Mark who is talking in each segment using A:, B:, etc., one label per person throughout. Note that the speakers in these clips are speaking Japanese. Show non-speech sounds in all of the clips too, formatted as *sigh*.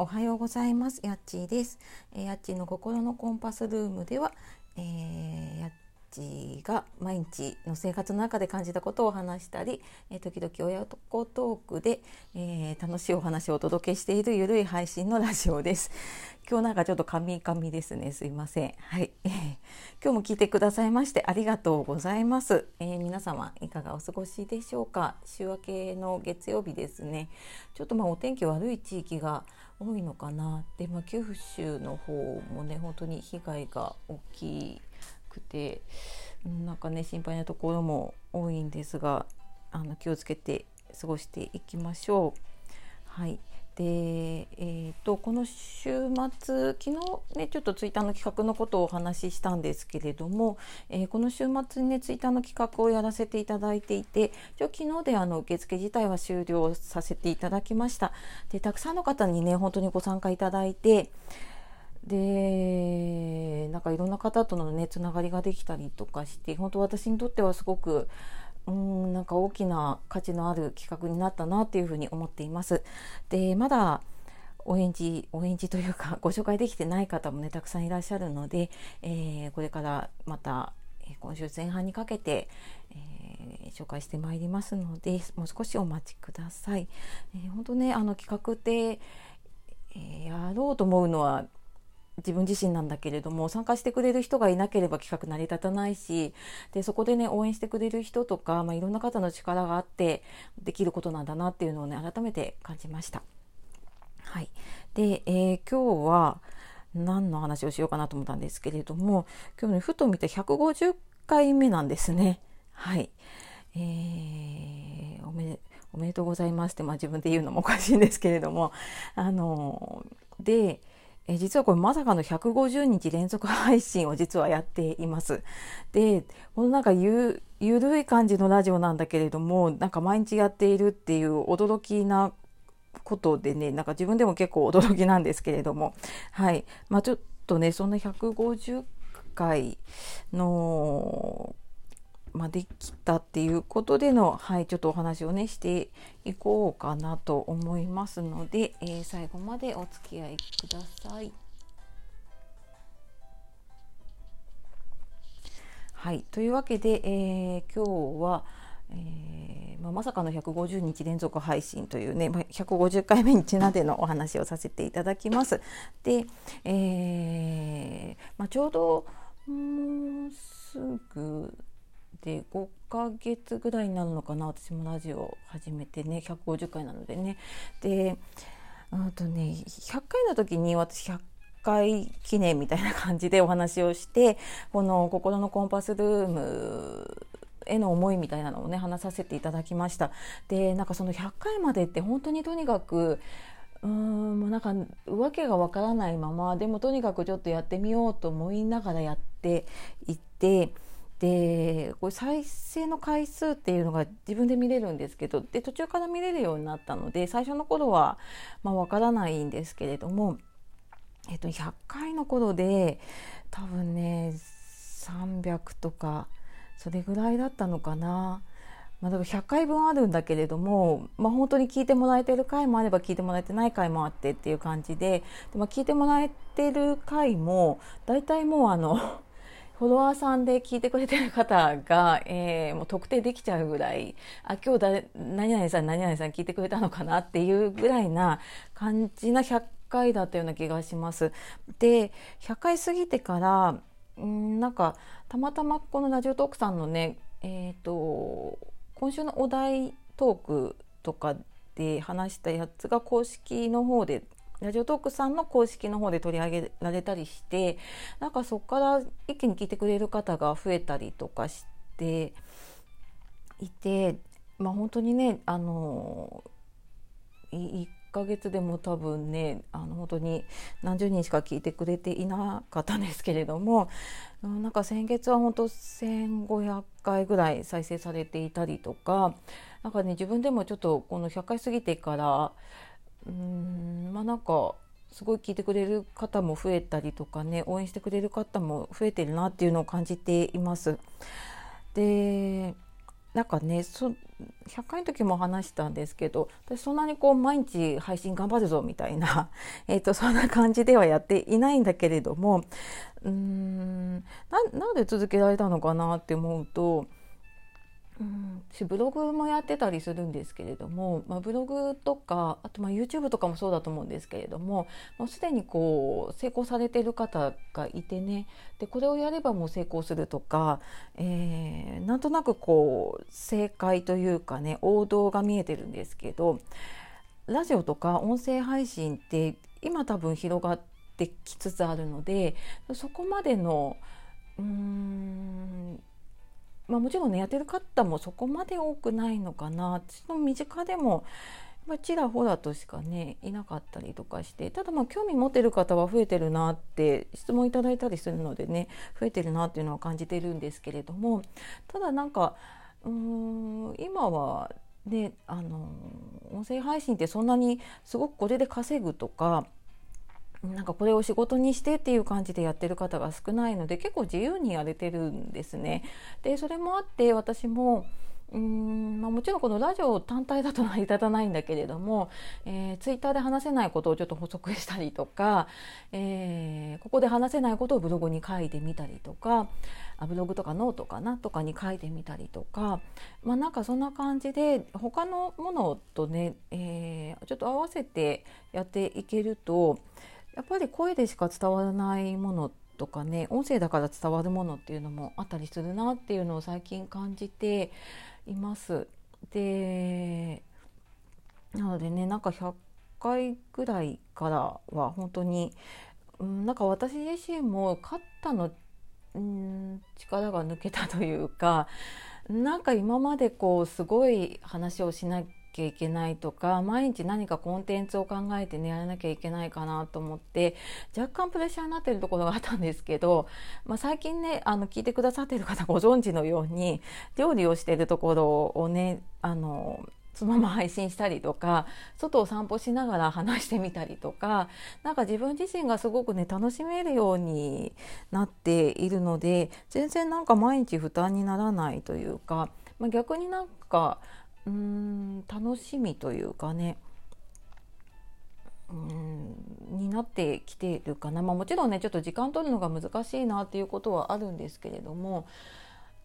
A: おはようございます。やっちーです。えー、やっちーの心のコンパスルームでは、えー、やっちが毎日の生活の中で感じたことを話したり、えー、時々親子トークで、えー、楽しいお話をお届けしているゆるい配信のラジオです。*laughs* 今日なんかちょっとカミカミですね。すいません。はい、えー、今日も聞いてくださいましてありがとうございます、えー、皆様いかがお過ごしでしょうか。週明けの月曜日ですね。ちょっとまあお天気悪い地域が多いのかな。で、まあ、九州の方もね本当に被害が大きくてなんかね心配なところも多いんですがあの気をつけて過ごしていきましょう。はいで、えーと、この週末昨日ねちょっとツイッターの企画のことをお話ししたんですけれども、えー、この週末にねツイッターの企画をやらせていただいていて一応昨日であの受付自体は終了させていただきました。でたくさんの方にね本当にご参加いただいてでなんかいろんな方とのねつながりができたりとかして本当私にとってはすごくうんなんか大きな価値のある企画になったなっていうふうに思っています。でまだお返事お返事というか *laughs* ご紹介できてない方もねたくさんいらっしゃるので、えー、これからまた今週前半にかけて、えー、紹介してまいりますのでもう少しお待ちください。えー、本当ねあの企画って、えやろうと思うのは自分自身なんだけれども参加してくれる人がいなければ企画成り立たないしでそこでね応援してくれる人とか、まあ、いろんな方の力があってできることなんだなっていうのをね改めて感じました。はい、で、えー、今日は何の話をしようかなと思ったんですけれども今日ねふと見て150回目なんですね。はい、えー、おめおめでとうございますって、まあ、自分で言うのもおかしいんですけれどもあのでえ実はこれまさかの150日連続配信を実はやっています。で、このなんかゆゆるい感じのラジオなんだけれども、なんか毎日やっているっていう驚きなことでね、なんか自分でも結構驚きなんですけれども、はい。まあちょっとね、そんな150回のまあ、できたっていうことでの、はい、ちょっとお話をねしていこうかなと思いますので、えー、最後までお付き合いください。はい、というわけで、えー、今日は、えーまあ、まさかの150日連続配信というね、まあ、150回目にちなんでのお話をさせていただきます。で、えーまあ、ちょうどもうすぐで5ヶ月ぐらいになるのかな？私もラジオ始めてね150回なのでね。であとね100回の時に私100回記念みたいな感じでお話をしてこの「心のコンパスルーム」への思いみたいなのをね話させていただきました。でなんかその100回までって本当にとにかくうーんもうなんか訳がわからないままでもとにかくちょっとやってみようと思いながらやっていってでこれ再生の回数っていうのが自分で見れるんですけどで途中から見れるようになったので最初の頃はまあ分からないんですけれども、えっと、100回の頃で多分ね300とかそれぐらいだったのかな。まあ、だから100回分あるんだけれども、まあ、本当に聞いてもらえてる回もあれば聞いてもらえてない回もあってっていう感じでで、まあ、聞いてもらえてる回も大体もうあのフォロワーさんで聞いてくれてる方が、*laughs* えー、もう特定できちゃうぐらい、あ、今日だ、何々さん、何々さん聞いてくれたのかなっていうぐらいな感じな100回だったような気がします。で、100回過ぎてから、んなんか、たまたまこのラジオトークさんのね、えっ、ー、と、今週のお題トークとかで話したやつが公式の方でラジオトークさんの公式の方で取り上げられたりしてなんかそこから一気に聞いてくれる方が増えたりとかしていてまあ本当にねあの1ヶ月でも多分ねあの本当に何十人しか聞いてくれていなかったんですけれどもなんか先月は本当1500回ぐらい再生されていたりとかなんかね自分でもちょっとこの100回過ぎてからうんまあなんかすごい聞いてくれる方も増えたりとかね応援してくれる方も増えてるなっていうのを感じています。でなんかねそ100回の時も話したんですけど私そんなにこう毎日配信頑張るぞみたいな、*laughs* えーと、そんな感じではやっていないんだけれどもうーんなんで続けられたのかなって思うと私ブログもやってたりするんですけれども、まあ、ブログとかあとまあ YouTube とかもそうだと思うんですけれどももうすでにこう成功されてる方がいてね。でこれをやればもう成功するとか、えー、なんとなくこう正解というかね王道が見えてるんですけどラジオとか音声配信って今多分広がってきつつあるのでそこまでのうーんまあ、もちろんねやってる方もそこまで多くないのかな。私の身近でもちらほらとしかねいなかったりとかして。ただまあ興味持ってる方は増えてるなって質問いただいたりするのでね増えてるなっていうのは感じてるんですけれども。ただなんかうーん今はねあの音声配信ってそんなにすごくこれで稼ぐとかなんかこれを仕事にしてっていう感じでやってる方が少ないので結構自由にやれてるんですね。でそれもあって私もうんまあ、もちろんこのラジオ単体だと成り立たないんだけれども、えー、ツイッターで話せないことをちょっと補足したりとか、えー、ここで話せないことをブログに書いてみたりとかあブログとかノートかなとかに書いてみたりとか、まあ、なんかそんな感じで他のものとね、えー、ちょっと合わせてやっていけるとやっぱり声でしか伝わらないものとかね音声だから伝わるものっていうのもあったりするなっていうのを最近感じています。でなのでねなんか100回ぐらいからは本当に、うん、なんか私自身も肩の、うん、力が抜けたというかなんか今までこうすごい話をしなきゃきゃいけないとか毎日何かコンテンツを考えてねやらなきゃいけないかなと思って若干プレッシャーになってるところがあったんですけど、まあ、最近ねあの聞いてくださってる方ご存知のように料理をしてるところをねあのそのまま配信したりとか外を散歩しながら話してみたりとか何か自分自身がすごくね楽しめるようになっているので全然なんか毎日負担にならないというか、まあ、逆になんかうん楽しみというかね。うんになってきてるかな、まあ、もちろんねちょっと時間取るのが難しいなっていうことはあるんですけれども、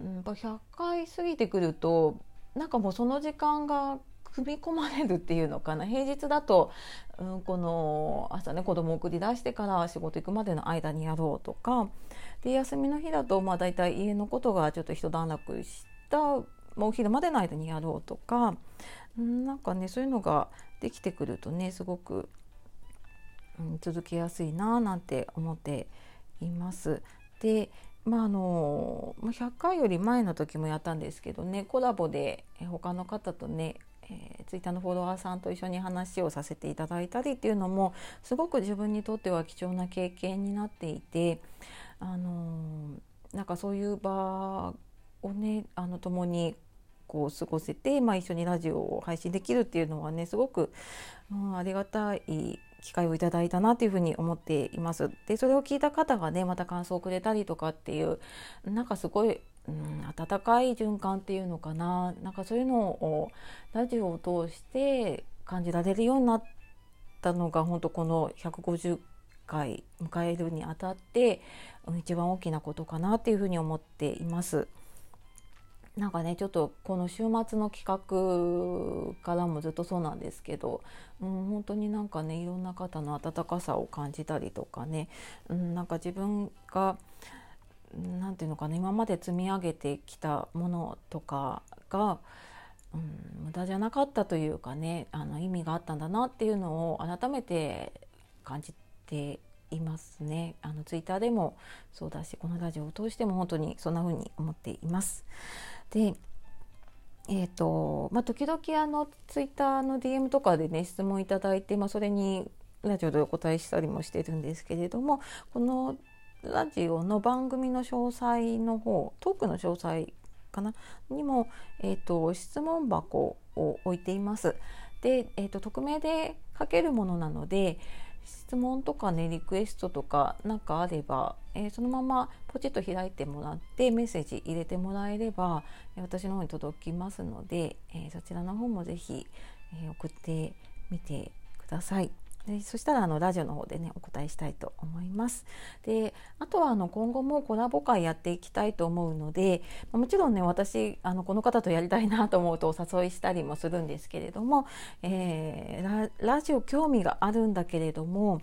A: うん、100回過ぎてくるとなんかもうその時間が組み込まれるっていうのかな。平日だと、うん、この朝ね子供送り出してから仕事行くまでの間にやろうとかで休みの日だとまあ大体家のことがちょっと一段落したまあ、お昼までの間にやろうとかなんかねそういうのができてくるとねすごく、うん、続けやすいななんて思っています。でまああの100回より前の時もやったんですけどねコラボで他の方とねえー、ツイッターのフォロワーさんと一緒に話をさせていただいたりっていうのもすごく自分にとっては貴重な経験になっていて、あのー、なんかそういう場をねあの共にこう過ごせて、まあ、一緒にラジオを配信できるっていうのはねすごく、うん、ありがたい機会をいただいたなというふうに思っています。でそれを聞いた方がねまた感想をくれたりとかっていうなんかすごい、うん、温かい循環っていうのかななんかそういうのをラジオを通して感じられるようになったのが本当この150回迎えるにあたって一番大きなことかなっていうふうに思っています。なんかねちょっとこの週末の企画からもずっとそうなんですけど、うん、本当になんかねいろんな方の温かさを感じたりとかね、うん、なんか自分が何て言うのかな今まで積み上げてきたものとかが、うん、無駄じゃなかったというかねあの意味があったんだなっていうのを改めて感じていますね。あのツイッターでもそうだしこのラジオを通しても本当にそんな風に思っています。でえーとまあ、時々あのツイッターの DM とかでね質問いただいて、まあ、それにラジオでお答えしたりもしてるんですけれどもこのラジオの番組の詳細の方トークの詳細かなにも、えーと、質問箱を置いています。で、えーと、匿名で書けるものなので質問とかねリクエストとか何かあれば、えー、そのままポチッと開いてもらってメッセージ入れてもらえれば私の方に届きますので、えー、そちらの方も是非、え送ってみてください。でそしたらあのラジオの方でねお答えしたいと思います。であとはあの今後もコラボ会やっていきたいと思うのでもちろんね私あのこの方とやりたいなと思うとお誘いしたりもするんですけれども、えー、ラジオ興味があるんだけれども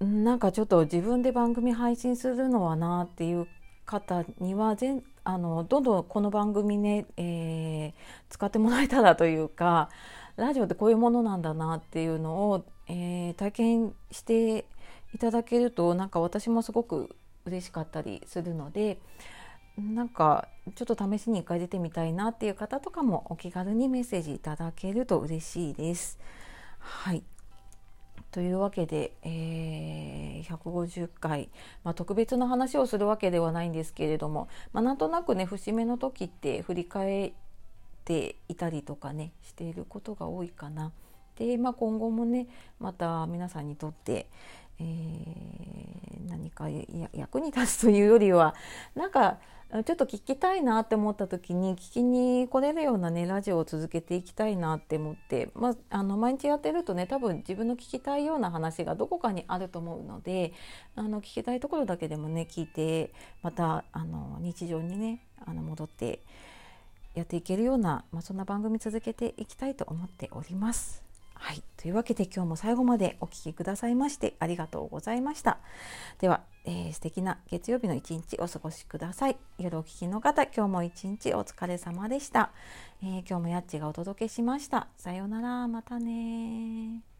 A: なんかちょっと自分で番組配信するのはなっていう方には全あのどんどんこの番組ね、えー、使ってもらえたらというかラジオってこういうものなんだなっていうのを、えー、体験していただけるとなんか私もすごく嬉しかったりするのでなんかちょっと試しに一回出てみたいなっていう方とかもお気軽にメッセージいただけると嬉しいです。はいというわけで、えー、150回、まあ、特別な話をするわけではないんですけれども、まあ、なんとなくね節目の時って振り返ていたりとかねしていることが多いかな。で、まあ、今後もねまた皆さんにとって、えー、何か役に立つというよりはなんかちょっと聞きたいなって思った時に聞きに来れるようなねラジオを続けていきたいなって思って、まあ、あの毎日やってるとね多分自分の聞きたいような話がどこかにあると思うのであの聞きたいところだけでもね聞いてまたあの日常にねあの戻ってやっていけるような、まあ、そんな番組続けていきたいと思っております。はい、というわけで今日も最後までお聴きくださいましてありがとうございました。では、えー、素敵な月曜日の一日お過ごしください。夜お聴きの方、今日も一日お疲れ様でした。えー、今日もやっちがお届けしました。さようなら、またね